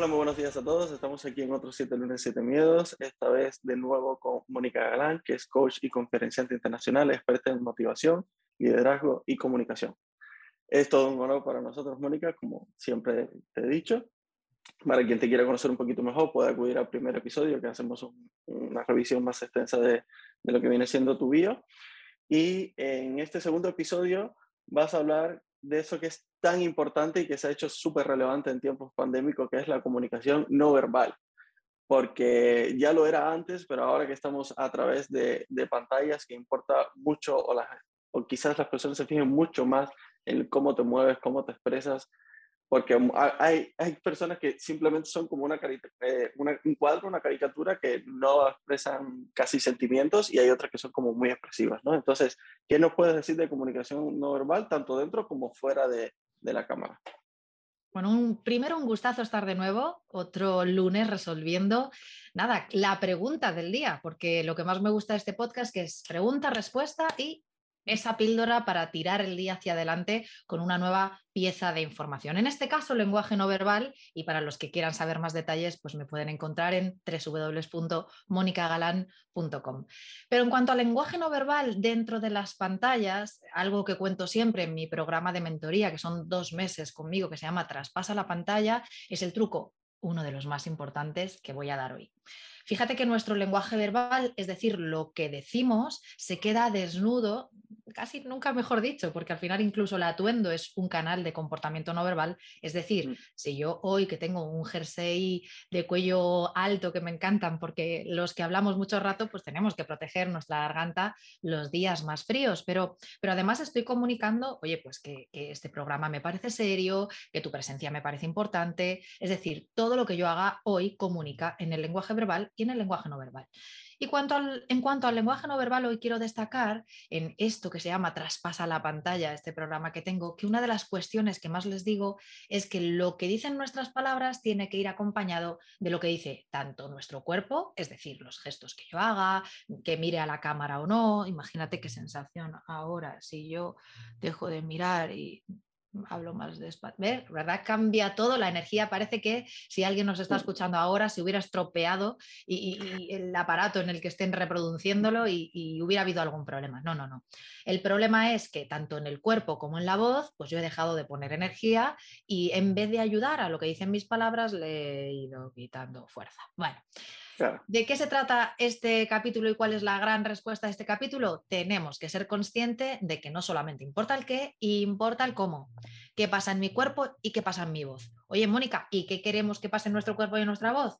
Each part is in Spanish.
Hola, muy buenos días a todos. Estamos aquí en otros 7 lunes, 7 miedos. Esta vez de nuevo con Mónica Galán, que es coach y conferenciante internacional, experta en motivación, liderazgo y comunicación. Es todo un honor para nosotros, Mónica, como siempre te he dicho. Para quien te quiera conocer un poquito mejor, puede acudir al primer episodio, que hacemos una revisión más extensa de, de lo que viene siendo tu bio. Y en este segundo episodio vas a hablar de eso que es tan importante y que se ha hecho súper relevante en tiempos pandémicos, que es la comunicación no verbal. Porque ya lo era antes, pero ahora que estamos a través de, de pantallas, que importa mucho, o, o quizás las personas se fijen mucho más en cómo te mueves, cómo te expresas, porque hay, hay personas que simplemente son como una, eh, un cuadro, una caricatura que no expresan casi sentimientos y hay otras que son como muy expresivas, ¿no? Entonces, ¿qué nos puedes decir de comunicación no verbal, tanto dentro como fuera de, de la cámara? Bueno, un, primero un gustazo estar de nuevo, otro lunes resolviendo, nada, la pregunta del día, porque lo que más me gusta de este podcast es pregunta, respuesta y esa píldora para tirar el día hacia adelante con una nueva pieza de información. En este caso, lenguaje no verbal, y para los que quieran saber más detalles, pues me pueden encontrar en www.monicagalan.com. Pero en cuanto al lenguaje no verbal dentro de las pantallas, algo que cuento siempre en mi programa de mentoría, que son dos meses conmigo, que se llama Traspasa la pantalla, es el truco, uno de los más importantes que voy a dar hoy. Fíjate que nuestro lenguaje verbal, es decir, lo que decimos, se queda desnudo casi nunca mejor dicho, porque al final incluso el atuendo es un canal de comportamiento no verbal. Es decir, mm. si yo hoy que tengo un jersey de cuello alto que me encantan, porque los que hablamos mucho rato, pues tenemos que proteger nuestra garganta los días más fríos, pero, pero además estoy comunicando, oye, pues que, que este programa me parece serio, que tu presencia me parece importante. Es decir, todo lo que yo haga hoy comunica en el lenguaje verbal y en el lenguaje no verbal. Y cuanto en cuanto al lenguaje no verbal, hoy quiero destacar en esto que se llama Traspasa la pantalla, este programa que tengo, que una de las cuestiones que más les digo es que lo que dicen nuestras palabras tiene que ir acompañado de lo que dice tanto nuestro cuerpo, es decir, los gestos que yo haga, que mire a la cámara o no. Imagínate qué sensación ahora si yo dejo de mirar y hablo más despacio. ¿Verdad? Cambia todo, la energía parece que si alguien nos está escuchando ahora se hubiera estropeado y, el aparato en el que estén reproduciéndolo y, y, hubiera habido algún problema. No, no, no. El problema es que tanto en el cuerpo como en la voz, pues yo he dejado de poner energía y en vez de ayudar a lo que dicen mis palabras, le he ido quitando fuerza. Bueno. ¿De qué se trata este capítulo y cuál es la gran respuesta a este capítulo? Tenemos que ser conscientes de que no solamente importa el qué, importa el cómo. ¿Qué pasa en mi cuerpo y qué pasa en mi voz? Oye, Mónica, ¿y qué queremos que pase en nuestro cuerpo y en nuestra voz?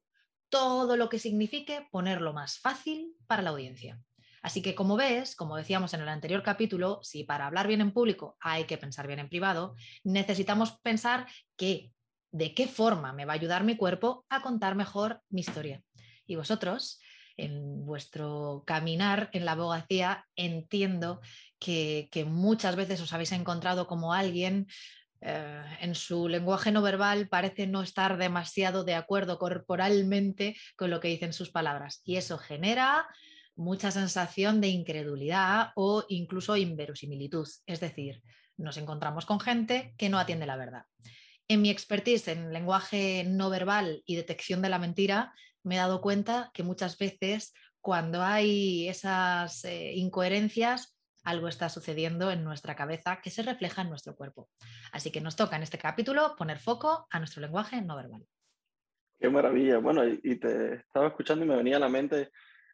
Todo lo que signifique ponerlo más fácil para la audiencia. Así que como ves, como decíamos en el anterior capítulo, si para hablar bien en público hay que pensar bien en privado, necesitamos pensar que de qué forma me va a ayudar mi cuerpo a contar mejor mi historia. Y vosotros, en vuestro caminar en la abogacía, entiendo que, muchas veces os habéis encontrado como alguien eh, en su lenguaje no verbal parece no estar demasiado de acuerdo corporalmente con lo que dicen sus palabras. Y eso genera mucha sensación de incredulidad o incluso inverosimilitud. Es decir, nos encontramos con gente que no atiende la verdad. En mi expertise en lenguaje no verbal y detección de la mentira, me he dado cuenta que muchas veces cuando hay esas eh, incoherencias, algo está sucediendo en nuestra cabeza que se refleja en nuestro cuerpo. Así que nos toca en este capítulo poner foco a nuestro lenguaje no verbal. Qué maravilla. Bueno, y, te estaba escuchando y me venía a la mente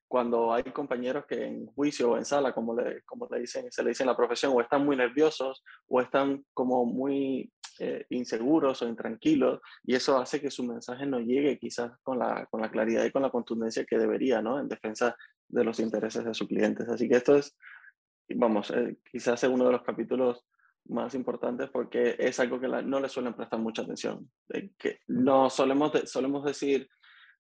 cuando hay compañeros que en juicio o en sala, como, le, como le dicen, se le dice en la profesión, o están muy nerviosos o están como muy eh, inseguros o intranquilos y eso hace que su mensaje no llegue quizás con la, con la claridad y con la contundencia que debería, ¿no? En defensa de los intereses de sus clientes. Así que esto es, vamos, eh, quizás es uno de los capítulos más importantes porque es algo que no le suelen prestar mucha atención. que no solemos, solemos decir,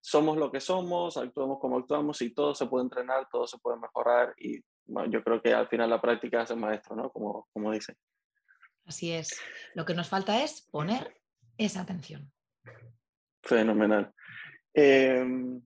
somos lo que somos, actuamos como actuamos y todo se puede entrenar, todo se puede mejorar y yo creo que al final la práctica hace maestro, ¿no? Como, como dicen. Así es. Lo que nos falta es poner esa atención. Fenomenal. Em,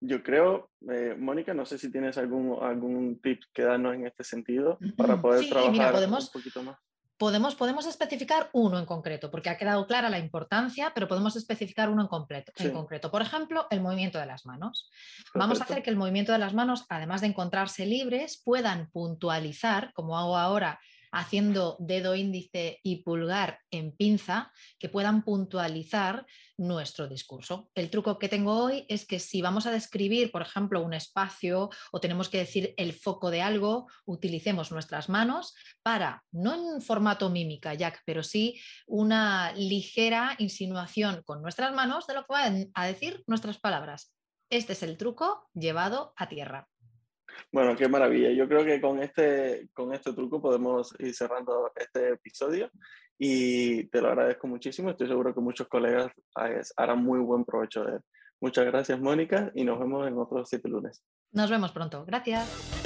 yo creo, eh, Mónica, no sé si tienes algún, algún tip que darnos en este sentido para poder trabajar un poquito más. Podemos, podemos especificar uno en concreto, porque ha quedado clara la importancia, pero podemos especificar uno en, completo, en concreto. Por ejemplo, el movimiento de las manos. Vamos a hacer que el movimiento de las manos, además de encontrarse libres, puedan puntualizar, como hago ahora haciendo dedo índice y pulgar en pinza que puedan puntualizar nuestro discurso. El truco que tengo hoy es que si vamos a describir, por ejemplo, un espacio o tenemos que decir el foco de algo, utilicemos nuestras manos para, no en formato mímica, Jack, pero sí una ligera insinuación con nuestras manos de lo que van a decir nuestras palabras. Este es el truco llevado a tierra. Bueno, qué maravilla. Yo creo que con este, con este truco podemos ir cerrando este episodio y te lo agradezco muchísimo. Estoy seguro que muchos colegas harán muy buen provecho de él. Muchas gracias, Mónica, y nos vemos en otros siete lunes. Nos vemos pronto. Gracias.